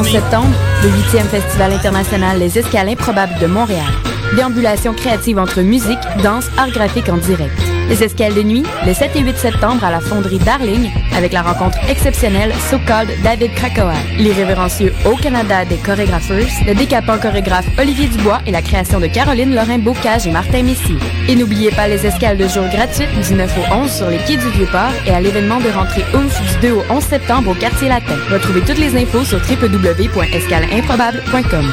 11 septembre, le 8e Festival international Les Escales Improbables de Montréal. Déambulation créative entre musique, danse, art graphique en direct. Les escales de nuit, le 7 et 8 septembre à la fonderie Darling, avec la rencontre exceptionnelle So Called David Krakoa, l'irrévérencieux Au Canada des chorégraphers, le décapant chorégraphe Olivier Dubois et la création de Caroline Lorrain Bocage et Martin Messier. Et n'oubliez pas les escales de jour gratuites du 9 au 11 sur les quais du Vieux-Port et à l'événement de rentrée OUF du 2 au 11 septembre au quartier latin. Retrouvez toutes les infos sur www.escaleimprobable.com.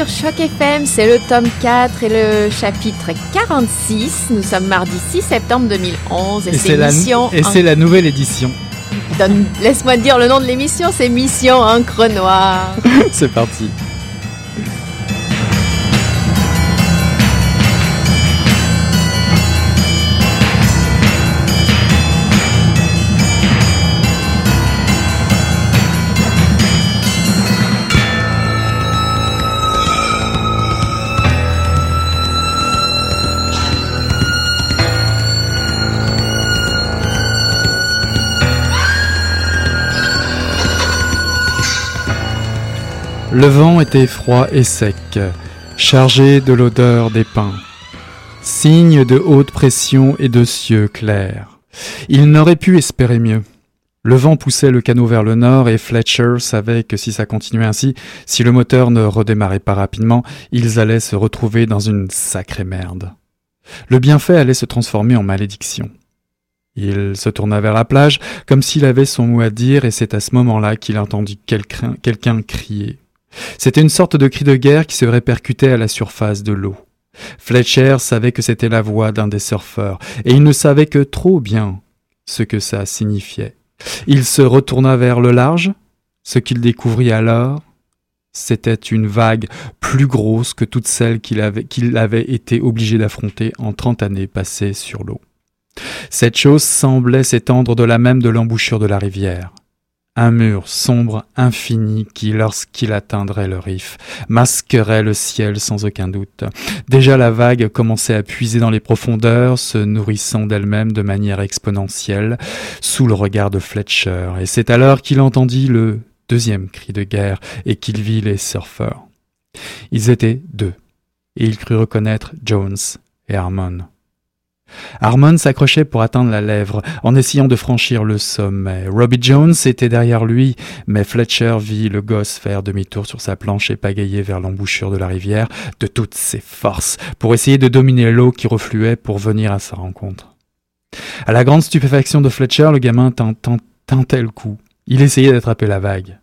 Êtes sur Choc FM, c'est le tome 4 et le chapitre 46. Nous sommes mardi 6 septembre 2011 et, Et c'est c'est la, Mission. et en- c'est la nouvelle édition. Donne- Laisse-moi dire le nom de l'émission, c'est Mission Encre Noire. C'est parti. Le vent était froid et sec, chargé de l'odeur des pins, signe de haute pression et de cieux clairs. Il n'aurait pu espérer mieux. Le vent poussait le canot vers le nord et Fletcher savait que si ça continuait ainsi, si le moteur ne redémarrait pas rapidement, ils allaient se retrouver dans une sacrée merde. Le bienfait allait se transformer en malédiction. Il se tourna vers la plage comme s'il avait son mot à dire et c'est à ce moment-là qu'il entendit quelqu'un crier. C'était une sorte de cri de guerre qui se répercutait à la surface de l'eau. Fletcher savait que c'était la voix d'un des surfeurs, et il ne savait que trop bien ce que ça signifiait. Il se retourna vers le large. Ce qu'il découvrit alors, c'était une vague plus grosse que toutes celles qu'il avait, été obligé d'affronter en trente années passées sur l'eau. Cette chose semblait s'étendre de la même de l'embouchure de la rivière. Un mur sombre, infini, qui, lorsqu'il atteindrait le riff, masquerait le ciel sans aucun doute. Déjà la vague commençait à puiser dans les profondeurs, se nourrissant d'elle-même de manière exponentielle, sous le regard de Fletcher, et c'est alors qu'il entendit le deuxième cri de guerre et qu'il vit les surfeurs. Ils étaient deux, et il crut reconnaître Jones et Harmon. Harmon s'accrochait pour atteindre la lèvre, en essayant de franchir le sommet. Robbie Jones était derrière lui, mais Fletcher vit le gosse faire demi-tour sur sa planche et pagayer vers l'embouchure de la rivière de toutes ses forces, pour essayer de dominer l'eau qui refluait pour venir à sa rencontre. À la grande stupéfaction de Fletcher, le gamin ten- ten- tentait le coup. Il essayait d'attraper la vague.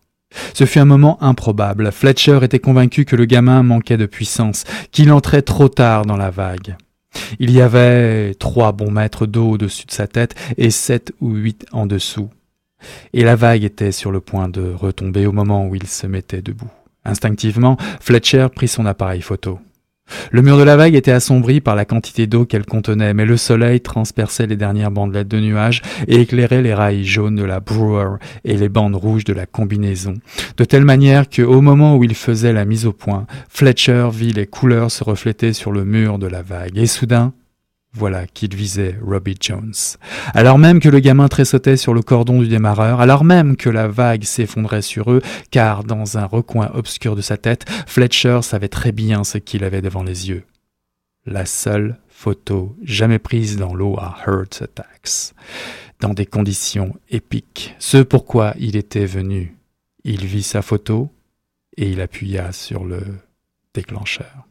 Ce fut un moment improbable. Fletcher était convaincu que le gamin manquait de puissance, qu'il entrait trop tard dans la vague. Il y avait trois bons mètres d'eau au-dessus de sa tête et sept ou huit en dessous. Et la vague était sur le point de retomber au moment où il se mettait debout. Instinctivement, Fletcher prit son appareil photo. Le mur de la vague était assombri par la quantité d'eau qu'elle contenait, mais le soleil transperçait les dernières bandelettes de nuages et éclairait les rails jaunes de la Brewer et les bandes rouges de la combinaison, de telle manière que, au moment où il faisait la mise au point, Fletcher vit les couleurs se refléter sur le mur de la vague, et soudain, voilà qu'il visait Robbie Jones. Alors même que le gamin tressautait sur le cordon du démarreur, alors même que la vague s'effondrait sur eux, car dans un recoin obscur de sa tête, Fletcher savait très bien ce qu'il avait devant les yeux. La seule photo jamais prise dans l'eau à Heart Attacks, dans des conditions épiques. Ce pourquoi il était venu. Il vit sa photo et il appuya sur le déclencheur.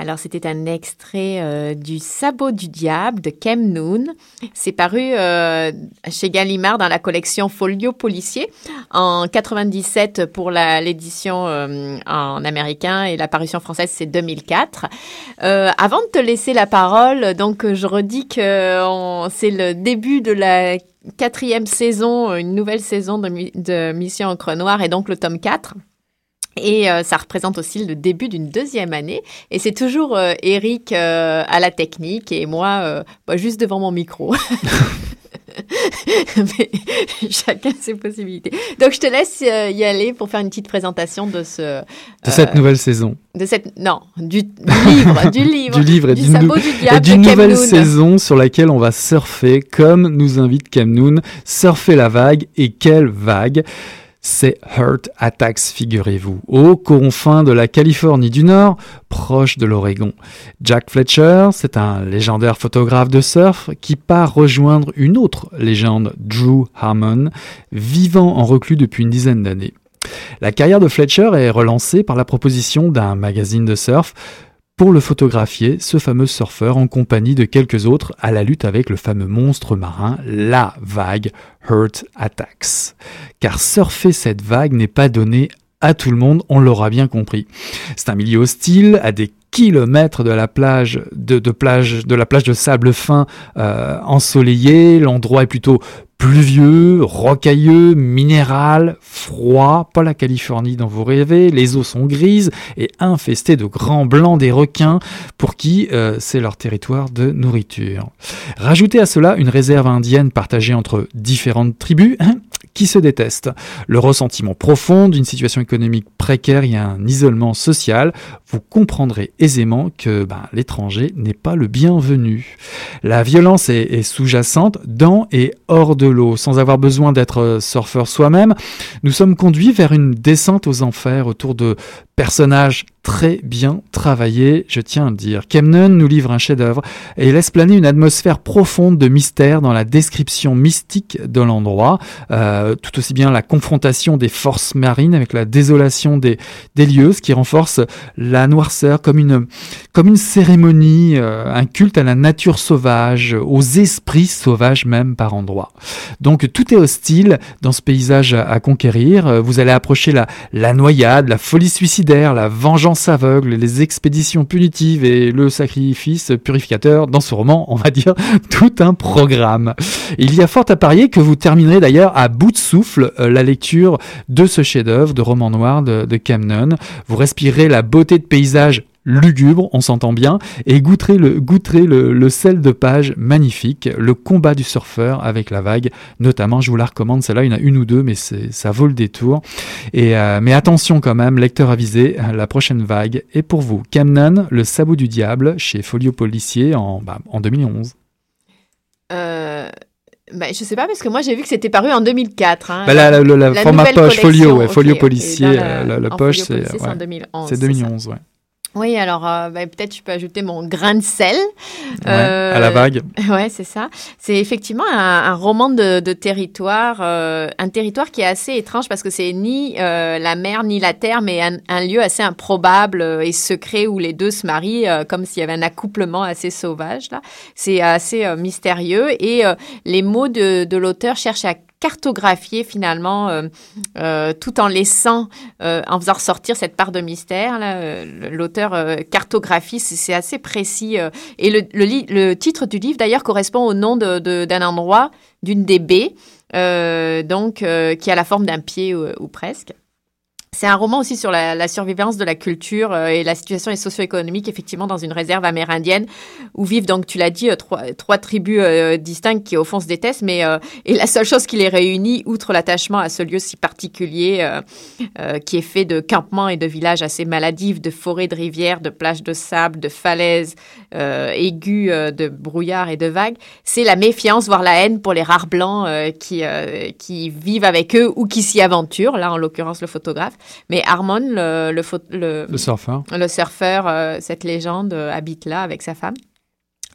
Alors, c'était un extrait euh, du Sabot du Diable de Kem Noon. C'est paru euh, chez Gallimard dans la collection Folio Policier en 97 pour l'édition euh, en américain et la parution française, c'est 2004. avant de te laisser la parole, donc, je redis que c'est le début de la quatrième saison, une nouvelle saison de, Mission Encre Noire et donc le tome 4. Et euh, ça représente aussi le début d'une deuxième année. Et c'est toujours euh, Eric euh, à la technique et moi bah, juste devant mon micro. Mais chacun ses possibilités. Donc je te laisse y aller pour faire une petite présentation de ce de cette nouvelle saison. De cette non du, livre du livre du livre et du, sabot du diable d'une nouvelle saison sur laquelle on va surfer comme nous invite Kamnoun, surfer la vague et quelle vague? C'est Hurt Attacks, figurez-vous, aux confins de la Californie du Nord, proche de l'Oregon. Jack Fletcher, c'est un légendaire photographe de surf qui part rejoindre une autre légende, Drew Harmon, vivant en reclus depuis une dizaine d'années. La carrière de Fletcher est relancée par la proposition d'un magazine de surf pour le photographier, ce fameux surfeur en compagnie de quelques autres à la lutte avec le fameux monstre marin, la vague Hurt Attacks. Car surfer cette vague n'est pas donné à tout le monde, on l'aura bien compris. C'est un milieu hostile, à des kilomètres de la plage de, plage de la plage de sable fin euh, ensoleillée. L'endroit est plutôt pluvieux, rocailleux, minéral, froid, pas la Californie dont vous rêvez, les eaux sont grises et infestées de grands blancs des requins pour qui euh, c'est leur territoire de nourriture. Rajoutez à cela une réserve indienne partagée entre différentes tribus, hein, se détestent. Le ressentiment profond d'une situation économique précaire et un isolement social, vous comprendrez aisément que ben, l'étranger n'est pas le bienvenu. La violence est, est sous-jacente dans et hors de l'eau. Sans avoir besoin d'être surfeur soi-même, nous sommes conduits vers une descente aux enfers autour de personnages très bien travaillés, je tiens à le dire. Kemnen nous livre un chef-d'œuvre et laisse planer une atmosphère profonde de mystère dans la description mystique de l'endroit, euh, tout aussi bien la confrontation des forces marines avec la désolation des, lieux, ce qui renforce la noirceur comme une, comme une cérémonie, euh, un culte à la nature sauvage, aux esprits sauvages même par endroits. Donc tout est hostile dans ce paysage à, conquérir. Vous allez approcher la, la noyade, la folie la vengeance aveugle, les expéditions punitives et le sacrifice purificateur. Dans ce roman, on va dire tout un programme. Il y a fort à parier que vous terminerez d'ailleurs à bout de souffle euh, la lecture de ce chef-d'œuvre de roman noir de, de Camnon. Vous respirez la beauté de paysage lugubre, on s'entend bien, et goûterez le, goûterez le, sel de page magnifique, le combat du surfeur avec la vague, notamment, je vous la recommande, celle-là, il y en a une ou deux, mais ça vaut le détour. Et, euh, mais attention quand même, lecteur avisé, la prochaine vague est pour vous. Camnan, le sabot du diable, chez Folio Policier en, bah, en 2011. Euh... Bah, je sais pas parce que moi j'ai vu que c'était paru en 2004. Hein, bah, la, la, format poche folio, folio policier, la, poche c'est ouais, 2011. C'est 2011, ouais. Oui, alors euh, bah, peut-être je peux ajouter mon grain de sel. Euh, à la vague. Ouais, c'est ça. C'est effectivement un, roman de, territoire, euh, un territoire qui est assez étrange parce que c'est ni la mer ni la terre, mais un, lieu assez improbable et secret où les deux se marient, comme s'il y avait un accouplement assez sauvage. Là, c'est assez mystérieux et les mots de, de l'auteur cherchent à cartographier finalement, euh, euh, tout en laissant, euh, en faisant ressortir cette part de mystère. L'auteur cartographie, c'est assez précis. et le, titre du livre, d'ailleurs, correspond au nom d'un de, endroit, d'une des baies, donc qui a la forme d'un pied ou presque. C'est un roman aussi sur la, survivance de la culture euh, et la situation socio-économique, effectivement, dans une réserve amérindienne où vivent, donc, tu l'as dit, euh, trois, tribus euh, distinctes qui, au fond, se détestent, mais et la seule chose qui les réunit, outre l'attachement à ce lieu si particulier, qui est fait de campements et de villages assez maladifs, de forêts, de rivières, de plages de sable, de falaises aiguës, de brouillards et de vagues, c'est la méfiance, voire la haine pour les rares blancs qui, qui vivent avec eux ou qui s'y aventurent, là, en l'occurrence, le photographe. Mais Harmon, le, le, surfeur, le surfeur euh, cette légende, euh, habite là avec sa femme.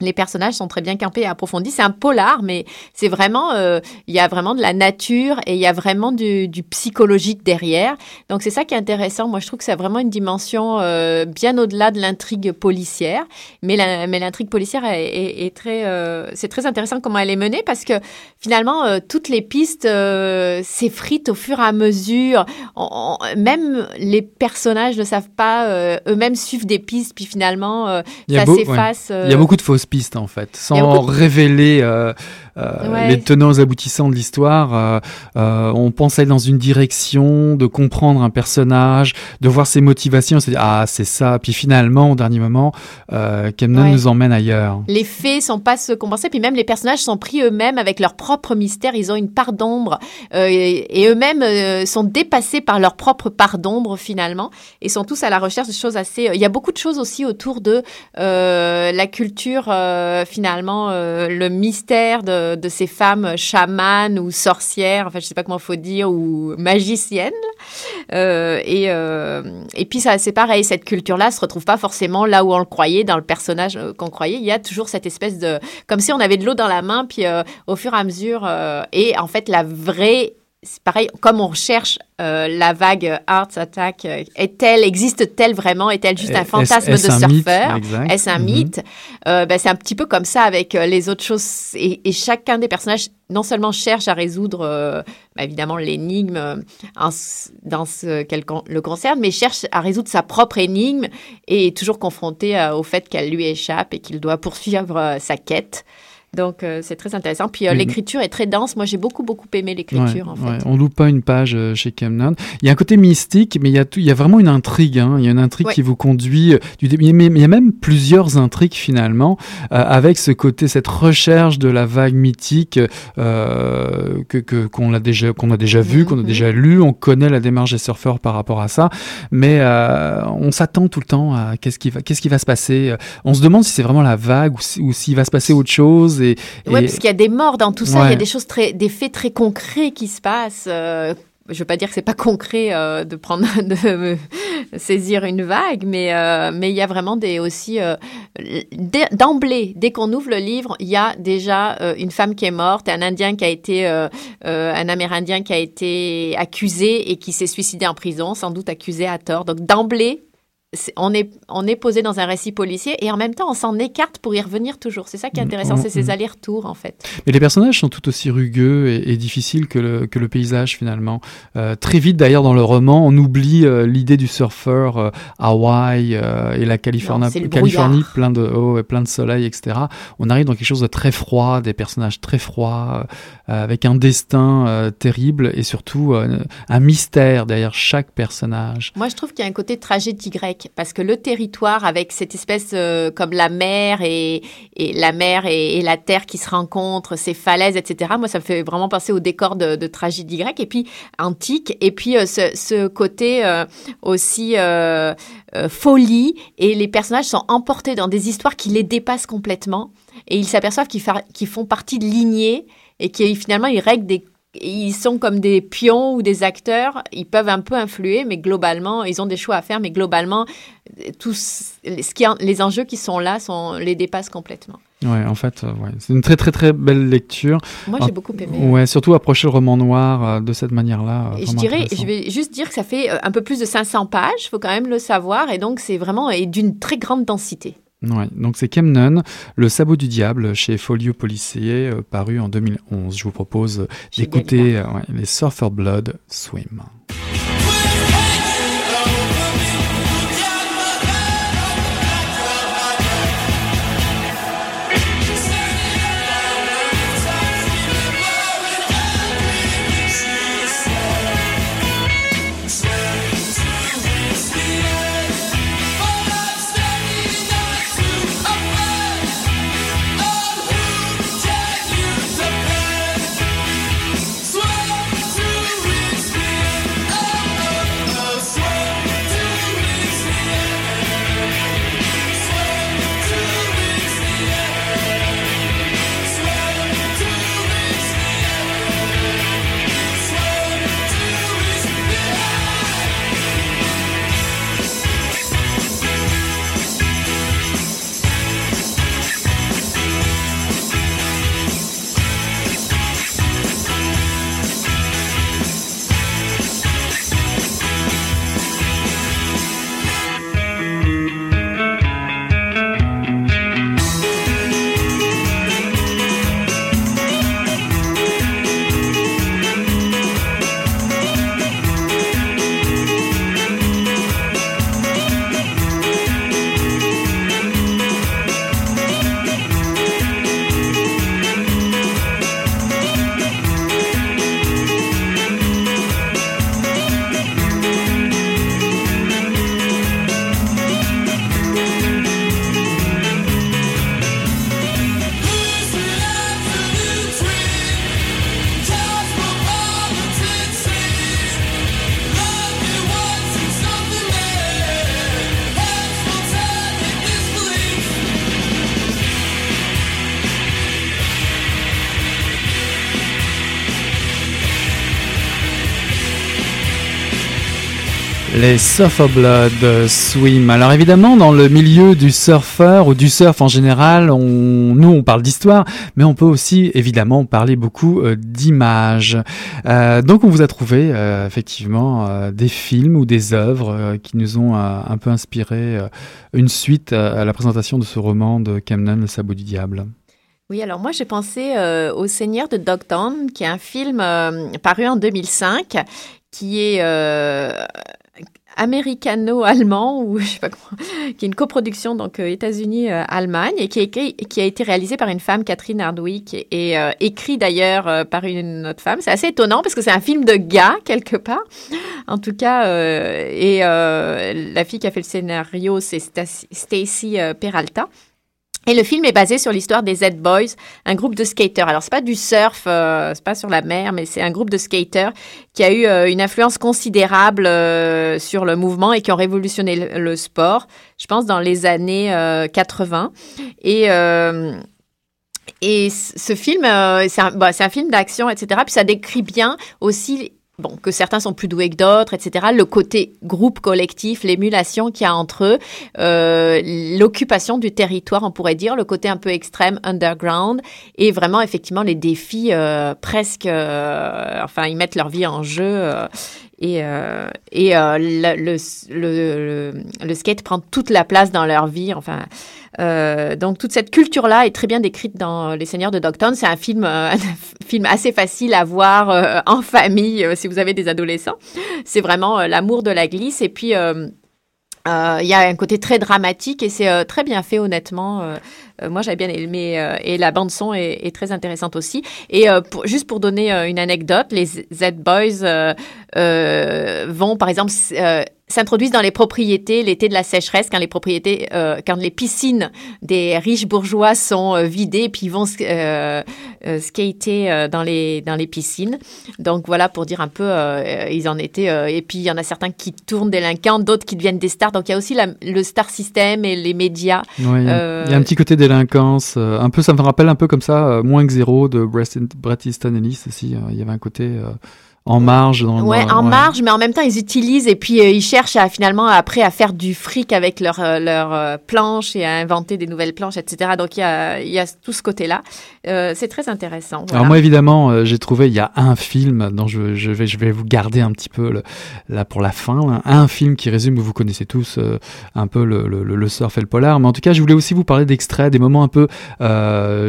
Les personnages sont très bien campés et approfondis. C'est un polar, mais c'est vraiment, euh, il y a vraiment de la nature et il y a vraiment du, du psychologique derrière. Donc c'est ça qui est intéressant. Moi, je trouve que c'est vraiment une dimension euh, bien au-delà de l'intrigue policière. Mais la, mais l'intrigue policière est, est, est très, euh, c'est très intéressant comment elle est menée parce que finalement toutes les pistes s'effritent au fur et à mesure. On- on- même les personnages ne savent pas eux-mêmes suivent des pistes, puis finalement ça s'efface. Il y a beaucoup de fausses pistes en fait, sans révéler euh, Ouais. les tenants et aboutissants de l'histoire. euh, euh, on pense aller dans une direction, de comprendre un personnage, de voir ses motivations, on se dit ah c'est ça. Puis finalement, au dernier moment, euh, Ouais. nous emmène ailleurs. Les faits sont pas ceux qu'on pensait, puis même les personnages sont pris eux-mêmes avec leur propre mystère. Ils ont une part d'ombre euh, et, et eux-mêmes euh, sont dépassés par leur propre part d'ombre finalement et sont tous à la recherche de choses assez. Il y a beaucoup de choses aussi autour de euh, la culture euh, finalement, euh, le mystère de, de ces femmes chamanes ou sorcières, enfin je sais pas comment faut dire, ou magiciennes. Euh, et, euh, et puis ça c'est pareil, cette culture-là se retrouve pas forcément là où on le croyait, dans le personnage euh, qu'on croyait. Il y a toujours cette espèce de, comme si on avait de l'eau dans la main, puis euh, au fur et à mesure, euh, et en fait la vraie c'est pareil, comme on recherche euh, la vague Hearts Attack, euh, est-elle, existe-t-elle vraiment? Est-elle juste un fantasme de surfeur? Est-ce un Mhm. mythe? Euh, ben, C'est un petit peu comme ça avec les autres choses. Et, et chacun des personnages, non seulement cherche à résoudre, euh, ben, évidemment, l'énigme dans ce qu'elle le concerne, mais cherche à résoudre sa propre énigme et est toujours confronté au fait qu'elle lui échappe et qu'il doit poursuivre sa quête. Donc, euh, c'est très intéressant. Puis, euh, l'écriture est très dense. Moi, j'ai beaucoup, beaucoup aimé l'écriture, Ouais, en fait. ouais, on loupe pas une page euh, chez Kemnan. Il y a un côté mystique, mais il y a, tout, il y a vraiment une intrigue. hein. Il y a une intrigue Ouais. qui vous conduit. euh, Du il y a même plusieurs intrigues finalement, euh, avec ce côté, cette recherche de la vague mythique euh, que qu'on a déjà qu'on a déjà vu, qu'on a Mhm. déjà lu. On connaît la démarche des surfeurs par rapport à ça, mais euh, on s'attend tout le temps à qu'est-ce qui va qu'est-ce qui va se passer. On se demande si c'est vraiment la vague ou si- ou s'il va se passer autre chose. Et, et- parce qu'il y a des morts dans tout ça, il y a des choses très, des faits très concrets qui se passent. euh, je veux pas dire que c'est pas concret euh, de prendre, de saisir une vague, mais euh, mais il y a vraiment des aussi euh, d'emblée, dès qu'on ouvre le livre, il y a déjà une femme qui est morte, un Indien qui a été, un Amérindien qui a été accusé et qui s'est suicidé en prison, sans doute accusé à tort. Donc d'emblée. On est, on est posé dans un récit policier et en même temps on s'en écarte pour y revenir toujours. C'est ça qui est intéressant, Mm, c'est ces mm. allers-retours en fait. Mais les personnages sont tout aussi rugueux et, et difficiles que le, que le paysage finalement. Euh, très vite d'ailleurs dans le roman, on oublie euh, l'idée du surfeur euh, Hawaï euh, et la Californie, Non, Californie plein de eau et plein de soleil, etc. On arrive dans quelque chose de très froid, des personnages très froids, avec un destin terrible et surtout un mystère derrière chaque personnage. Moi, je trouve qu'il y a un côté tragédie grecque parce que le territoire, avec cette espèce euh, comme la mer et, la mer et, la terre qui se rencontrent, ces falaises, etc. Moi, ça me fait vraiment penser au décor de, tragédie grecque et puis antique. Et puis euh, ce, côté euh, aussi folie et les personnages sont emportés dans des histoires qui les dépassent complètement et ils s'aperçoivent qu'ils font partie de lignées et qui finalement ils règlent des ils sont comme des pions ou des acteurs, ils peuvent un peu influer, mais globalement, ils ont des choix à faire, mais globalement, tous ce qui, les enjeux qui sont là sont, les dépassent complètement. Ouais, en fait, euh, ouais. c'est une très très très belle lecture. Moi, j'ai beaucoup aimé. Ouais, surtout approcher le roman noir euh, de cette manière-là. euh, je dirais, je vais juste dire que ça fait un peu plus de 500 pages, faut quand même le savoir, et donc c'est vraiment et d'une très grande densité. Ouais, donc c'est Kemnon, Le sabot du diable chez Folio Policier, euh, paru en 2011. Je vous propose d'écouter euh, ouais, les Surfer Blood Swim. Les Surfer Blood euh, Swim. Alors évidemment, dans le milieu du surfeur ou du surf en général, on, nous on parle d'histoire, mais on peut aussi évidemment parler beaucoup euh, d'images. Euh, donc on vous a trouvé effectivement des films ou des œuvres qui nous ont un peu inspiré une suite à la présentation de ce roman de Camden, Le Sabot du Diable. Oui, alors moi j'ai pensé au Seigneur de Dogtown, qui est un film paru en 2005 qui est américano-allemand ou je sais pas qui est une coproduction donc euh, États-Unis-Allemagne et qui, est qui a été réalisé par une femme, Catherine Hardwick, et euh, écrit d'ailleurs euh, par une autre femme. C'est assez étonnant parce que c'est un film de gars quelque part. En tout cas, et la fille qui a fait le scénario, c'est Stacy Peralta. Et le film est basé sur l'histoire des Z-Boys, un groupe de skaters. Alors c'est pas du surf, euh, c'est pas sur la mer, mais c'est un groupe de skaters qui a eu euh, une influence considérable euh, sur le mouvement et qui ont révolutionné le, sport. Je pense dans les années 80. Et et ce film, c'est un, bah, un, film d'action, etc. Puis ça décrit bien aussi bon, que certains sont plus doués que d'autres, etc. Le côté groupe collectif, l'émulation qu'il y a entre eux, euh, l'occupation du territoire, on pourrait dire, le côté un peu extrême, underground, et vraiment effectivement les défis euh, presque, euh, enfin ils mettent leur vie en jeu. Et, euh, et euh, le, le, skate prend toute la place dans leur vie. Enfin, euh, donc toute cette culture-là est très bien décrite dans Les Seigneurs de Dogtown. C'est un film, un film assez facile à voir en famille si vous avez des adolescents. C'est vraiment l'amour de la glisse. Et puis il y a un côté très dramatique et c'est très bien fait honnêtement. Moi j'avais bien aimé et la bande son est, est, très intéressante aussi. Et pour, juste pour donner une anecdote, les Z Boys vont par exemple s'introduisent dans les propriétés l'été de la sécheresse, quand les propriétés, euh, quand les piscines des riches bourgeois sont euh, vidées, puis ils vont euh, euh skater euh, dans les dans les piscines. Donc voilà pour dire un peu, ils en étaient. et puis il y en a certains qui tournent délinquants, d'autres qui deviennent des stars. Donc il y a aussi la, le star system et les médias. Il y a un petit côté délinquance. un peu, ça me rappelle un peu comme ça, moins que zéro de Bret Easton Ellis aussi. il y avait un côté en marge. Dans, ouais, en marge, mais en même temps, ils utilisent et puis euh, ils cherchent à finalement après à faire du fric avec leur euh, leur euh, planche et à inventer des nouvelles planches, etc. Donc il y a il y a tout ce côté-là. c'est très intéressant. Voilà. Alors moi évidemment, j'ai trouvé il y a un film dont je, je vais je vais vous garder un petit peu le, là pour la fin, un film qui résume vous connaissez tous un peu le, le, le, surf et le polar, mais en tout cas je voulais aussi vous parler d'extraits, des moments un peu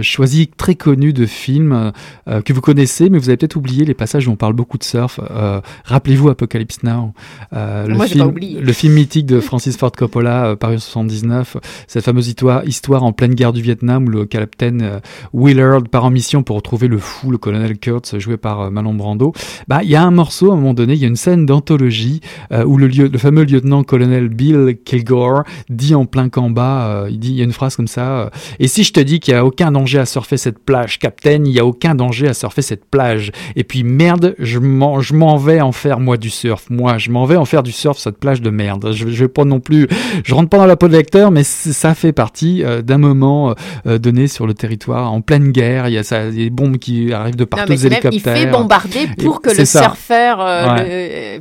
choisis, très connus de films que vous connaissez, mais vous avez peut-être oublié les passages où on parle beaucoup de surf. Euh, rappelez-vous Apocalypse Now, euh, le, film, le film mythique de Francis Ford Coppola, euh, paru en 79, cette fameuse histoire, histoire en pleine guerre du Vietnam où le capitaine Willard part en mission pour retrouver le fou, le colonel Kurtz, joué par Malon Brando. Bah, il y a un morceau à un moment donné, il y a une scène d'anthologie où le, le fameux lieutenant-colonel Bill Kilgore dit en plein combat, il dit, il y a une phrase comme ça, et si je te dis qu'il n'y a aucun danger à surfer cette plage, capitaine, il n'y a aucun danger à surfer cette plage. Et puis merde, je je m'en vais en faire moi du surf. Moi, je m'en vais en faire du surf cette plage de merde. Je, je vais pas non plus, je rentre pas dans la peau de lecteur, mais ça fait partie euh, d'un moment euh, euh, donné sur le territoire en pleine guerre. Il y a ça, des bombes qui arrivent de partout, des hélicoptères. il fait bombarder pour que le surfeur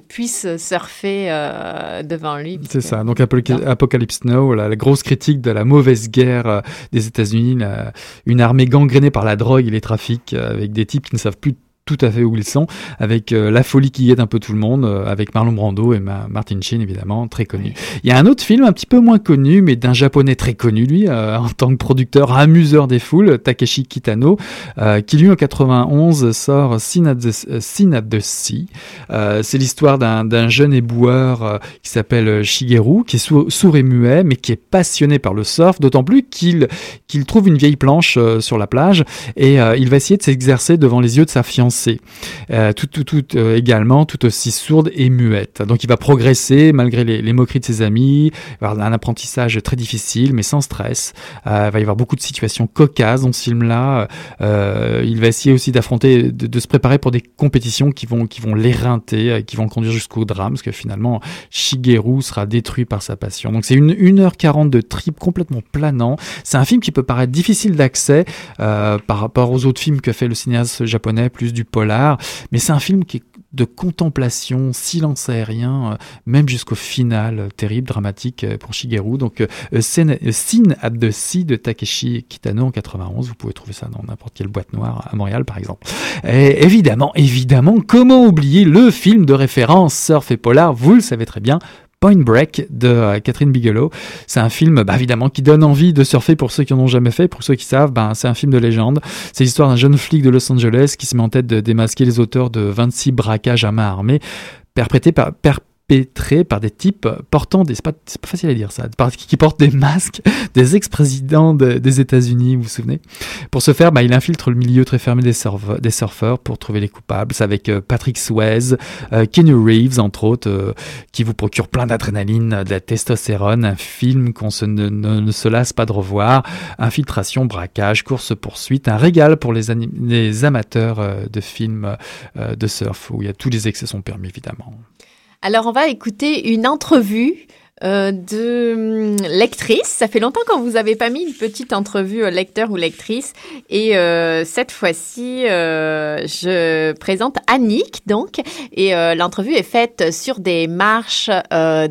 puisse surfer devant lui. C'est ça. Donc Apocalypse Now, la, la, grosse critique de la mauvaise guerre des États-Unis, une armée gangrénée par la drogue et les trafics, avec des types qui ne savent plus tout à fait où ils sont, avec euh, la folie qui guette un peu tout le monde, euh, avec Marlon Brando et Martin Sheen évidemment, très connu. Il y a un autre film un petit peu moins connu, mais d'un japonais très connu lui, euh, en tant que producteur, amuseur des foules, Takeshi Kitano, qui lui en 91 sort Sin at the, Sea. C'est l'histoire d'un jeune éboueur qui s'appelle Shigeru, qui est sourd et muet, mais qui est passionné par le surf, d'autant plus qu'il qu'il trouve une vieille planche sur la plage et il va essayer de s'exercer devant les yeux de sa fiancée euh, tout, tout, tout euh, également, tout aussi sourde et muette. Donc il va progresser malgré les, moqueries de ses amis, il va avoir un apprentissage très difficile, mais sans stress. Euh, il va y avoir beaucoup de situations cocasses dans ce film-là. il va essayer aussi d'affronter, de, se préparer pour des compétitions qui vont, qui vont l'éreinter, qui vont conduire jusqu'au drame, parce que finalement Shigeru sera détruit par sa passion. Donc c'est une 1h40 de trip complètement planant. C'est un film qui peut paraître difficile d'accès par rapport aux autres films que fait le cinéaste japonais, plus du polar, mais c'est un film qui est de contemplation, silence aérien, même jusqu'au final terrible, dramatique pour Shigeru. Donc, Scene at the Sea de Takeshi Kitano en 91. Vous pouvez trouver ça dans n'importe quelle boîte noire à Montréal, par exemple. Évidemment, évidemment, comment oublier le film de référence Surf et Polar? Vous le savez très bien, Point Break de euh, Catherine Bigelow. C'est un film, bah, évidemment, qui donne envie de surfer pour ceux qui en ont jamais fait. Pour ceux qui savent, bah, c'est un film de légende. C'est l'histoire d'un jeune flic de Los Angeles qui se met en tête de démasquer les auteurs de 26 braquages à main armée perpétrés par, pétrés par des types portant des. C'est pas, pas, facile à dire ça. Qui portent des masques des ex-présidents des États-Unis, vous vous souvenez? Pour ce faire, bah, il infiltre le milieu très fermé des, surfeurs, des surfeurs pour trouver les coupables. C'est avec euh, Patrick Swayze, euh, Kenny Reeves, entre autres, euh, qui vous procure plein d'adrénaline, de la testostérone. Un film qu'on ne, ne, se lasse pas de revoir. Infiltration, braquage, course-poursuite. Un régal pour les, les amateurs de films de surf où il y a tous les excès sont permis, évidemment. Alors, on va écouter une entrevue euh, de hum, lectrice. Ça fait longtemps qu'on vous avait pas mis une petite entrevue euh, lecteur ou lectrice. Et euh, cette fois-ci, je présente Annick, donc. Et l'entrevue est faite sur des marches d'un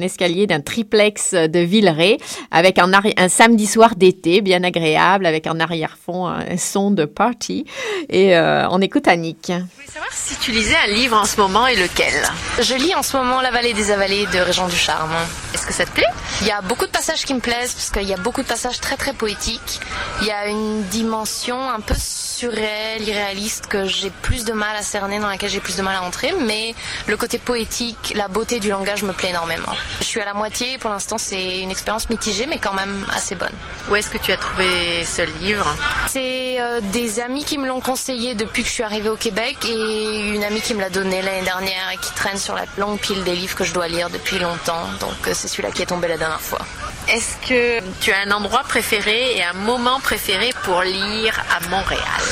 escalier, d'un triplex de Villeray, avec un, un samedi soir d'été bien agréable, avec en arrière-fond un son de party. Et on écoute Annick. Je voulais savoir si tu lisais un livre en ce moment et lequel? Je lis en ce moment La vallée des avalées de Régent du Charme. Est-ce que ça te plaît? Il y a beaucoup de passages qui me plaisent parce qu'il y a beaucoup de passages très très poétiques. Il y a une dimension un peu surréel, irréaliste que j'ai plus de mal à cerner, dans laquelle j'ai plus de mal à entrer, mais le côté poétique, la beauté du langage me plaît énormément. Je suis à la moitié, pour l'instant c'est une expérience mitigée, mais quand même assez bonne. Où est-ce que tu as trouvé ce livre? C'est euh, des amis qui me l'ont conseillé depuis que je suis arrivée au Québec et une amie qui me l'a donné l'année dernière et qui traîne sur la longue pile des livres que je dois lire depuis longtemps. Donc euh, c'est celui-là qui est tombé la dernière fois. Est-ce que tu as un endroit préféré et un moment préféré pour lire à Montréal?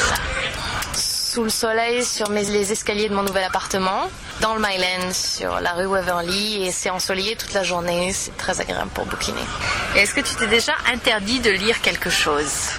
Sous le soleil, sur les escaliers de mon nouvel appartement, dans le Myland, sur la rue Waverly, et c'est ensoleillé toute la journée, c'est très agréable pour bouquiner. Est-ce que tu t'es déjà interdit de lire quelque chose?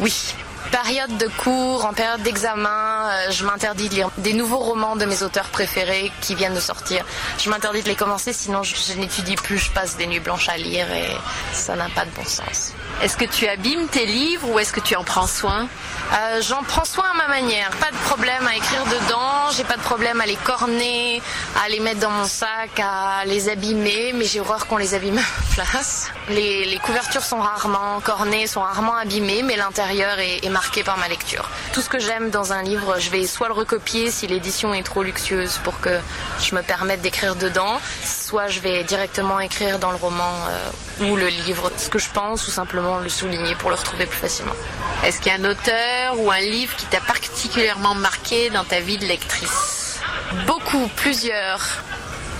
Oui, période de cours, en période d'examen, euh, je m'interdis de lire des nouveaux romans de mes auteurs préférés qui viennent de sortir. Je m'interdis de les commencer, sinon je, je n'étudie plus, je passe des nuits blanches à lire et ça n'a pas de bon sens. Est-ce que tu abîmes tes livres ou est-ce que tu en prends soin? Euh, J'en prends soin à ma manière. Pas de problème à écrire dedans, j'ai pas de problème à les corner, à les mettre dans mon sac, à les abîmer, mais j'ai horreur qu'on les abîme à place. Les, les, couvertures sont rarement cornées, sont rarement abîmées, mais l'intérieur est, est marqué par ma lecture. Tout ce que j'aime dans un livre, je vais soit le recopier si l'édition est trop luxueuse pour que je me permette d'écrire dedans, soit je vais directement écrire dans le roman euh, ou le livre ce que je pense ou simplement le souligner pour le retrouver plus facilement. Est-ce qu'il y a un auteur ou un livre qui t'a particulièrement marqué dans ta vie de lectrice? Beaucoup, plusieurs.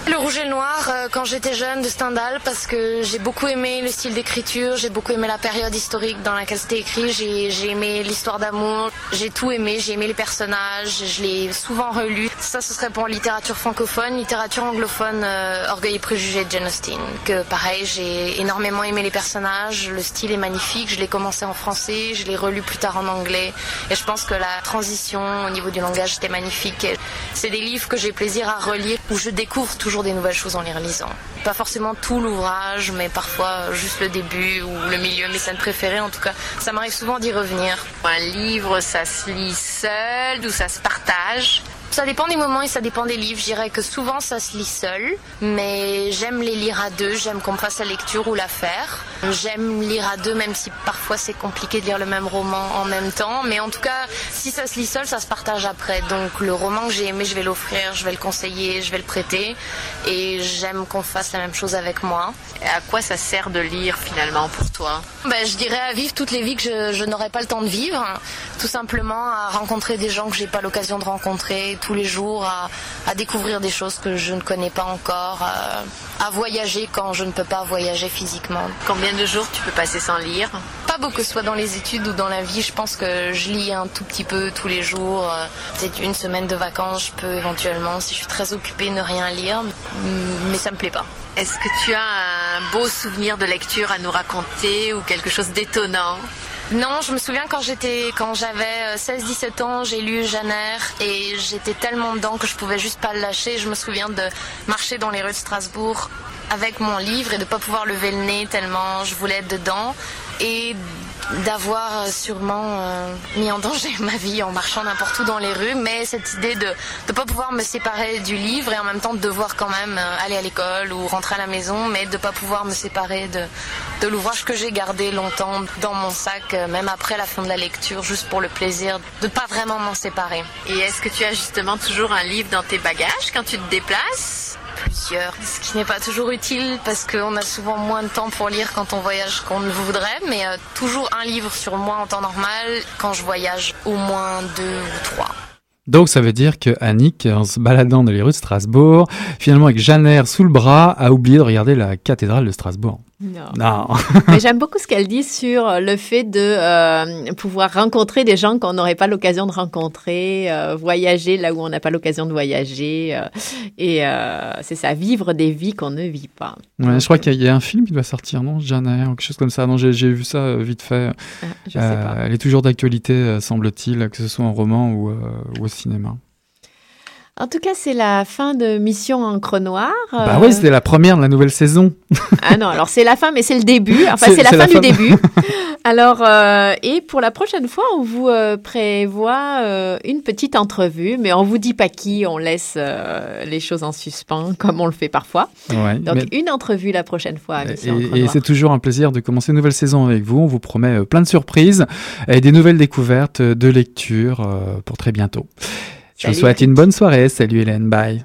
Le rouge et le noir euh, quand j'étais jeune de Stendhal parce que j'ai beaucoup aimé le style d'écriture, j'ai beaucoup aimé la période historique dans laquelle c'était écrit, j'ai aimé l'histoire d'amour, j'ai tout aimé, j'ai aimé les personnages, je l'ai souvent relu. Ça ce serait pour littérature francophone, littérature anglophone, euh, Orgueil et préjugés de Jane Austen. Que pareil, j'ai énormément aimé les personnages, le style est magnifique, je l'ai commencé en français, je l'ai relu plus tard en anglais et je pense que la transition au niveau du langage était magnifique. C'est des livres que j'ai plaisir à relire où je découvre toujours toujours des nouvelles choses en les relisant. Pas forcément tout l'ouvrage, mais parfois juste le début ou le milieu, mes scènes préférées en tout cas. Ça m'arrive souvent d'y revenir. Un livre, ça se lit seul ou ça se partage ça dépend des moments et ça dépend des livres. Je dirais que souvent ça se lit seul, mais j'aime les lire à deux. J'aime qu'on fasse la lecture ou la faire. J'aime lire à deux, même si parfois c'est compliqué de lire le même roman en même temps. Mais en tout cas, si ça se lit seul, ça se partage après. Donc le roman que j'ai aimé, je vais l'offrir, je vais le conseiller, je vais le prêter. Et j'aime qu'on fasse la même chose avec moi. Et à quoi ça sert de lire finalement pour toi? Ben, Je dirais à vivre toutes les vies que je, je n'aurais pas le temps de vivre. Tout simplement à rencontrer des gens que j'ai pas l'occasion de rencontrer tous les jours, à, découvrir des choses que je ne connais pas encore, à, voyager quand je ne peux pas voyager physiquement. Combien de jours tu peux passer sans lire? Pas beaucoup, soit dans les études ou dans la vie. Je pense que je lis un tout petit peu tous les jours. Peut-être une semaine de vacances, je peux éventuellement, si je suis très occupée, ne rien lire, mais ça me plaît pas. Est-ce que tu as un beau souvenir de lecture à nous raconter ou quelque chose d'étonnant? Non, je me souviens quand j'étais, quand j'avais 16-17 ans, j'ai lu Janer et j'étais tellement dedans que je pouvais juste pas le lâcher. Je me souviens de marcher dans les rues de Strasbourg avec mon livre et de pas pouvoir lever le nez tellement je voulais être dedans et d'avoir sûrement euh, mis en danger ma vie en marchant n'importe où dans les rues, mais cette idée de ne pas pouvoir me séparer du livre et en même temps de devoir quand même euh, aller à l'école ou rentrer à la maison, mais de ne pas pouvoir me séparer de, de l'ouvrage que j'ai gardé longtemps dans mon sac, euh, même après la fin de la lecture, juste pour le plaisir de ne pas vraiment m'en séparer. Et est-ce que tu as justement toujours un livre dans tes bagages quand tu te déplaces? Ce qui n'est pas toujours utile parce qu'on a souvent moins de temps pour lire quand on voyage qu'on ne voudrait, mais euh, toujours un livre sur moi en temps normal, quand je voyage au moins deux ou trois. Donc ça veut dire que Annick, en se baladant dans les rues de Strasbourg, finalement avec Jeanne sous le bras, a oublié de regarder la cathédrale de Strasbourg. Non. Mais j'aime beaucoup ce qu'elle dit sur euh, le fait de euh, pouvoir rencontrer des gens qu'on n'aurait pas l'occasion de rencontrer, euh, voyager là où on n'a pas l'occasion de voyager. et c'est ça, vivre des vies qu'on ne vit pas. Ouais, je crois qu'il y, a un film qui doit sortir, non? Jeanne ou quelque chose comme ça. Non, j'ai vu ça vite fait. Ah, je sais pas. Elle est toujours d'actualité, semble-t-il, que ce soit en roman ou, ou au cinéma. En tout cas, c'est la fin de Mission Encre Noire. Bah oui, c'était la première de la nouvelle saison. ah non, alors c'est la fin, mais c'est le début. Enfin, c'est la, fin du début. Alors, euh, et pour la prochaine fois, on vous euh, prévoit euh, une petite entrevue, mais on vous dit pas qui, on laisse les choses en suspens, comme on le fait parfois. Donc, une entrevue la prochaine fois. et, et c'est toujours un plaisir de commencer une nouvelle saison avec vous. On vous promet plein de surprises et des nouvelles découvertes de lecture pour très bientôt. Je vous souhaite une bonne soirée. Salut Hélène, bye.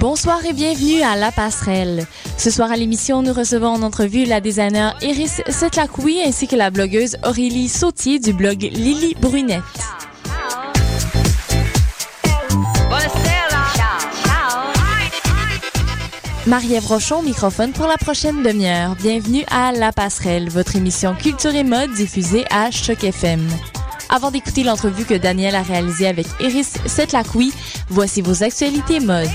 Bonsoir et bienvenue à La Passerelle. Ce soir à l'émission, nous recevons en entrevue la designer Iris Setlakoui ainsi que la blogueuse Aurélie Sautier du blog Lily Brunette. Marie-Ève Rochon, microphone pour la prochaine demi-heure. Bienvenue à La Passerelle, votre émission culture et mode diffusée à Choc FM. Avant d'écouter l'entrevue que Daniel a réalisée avec Iris Setlakoui, voici vos actualités mode.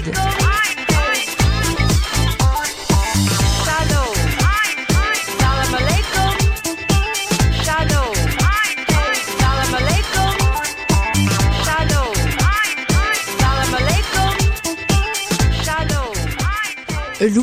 Louis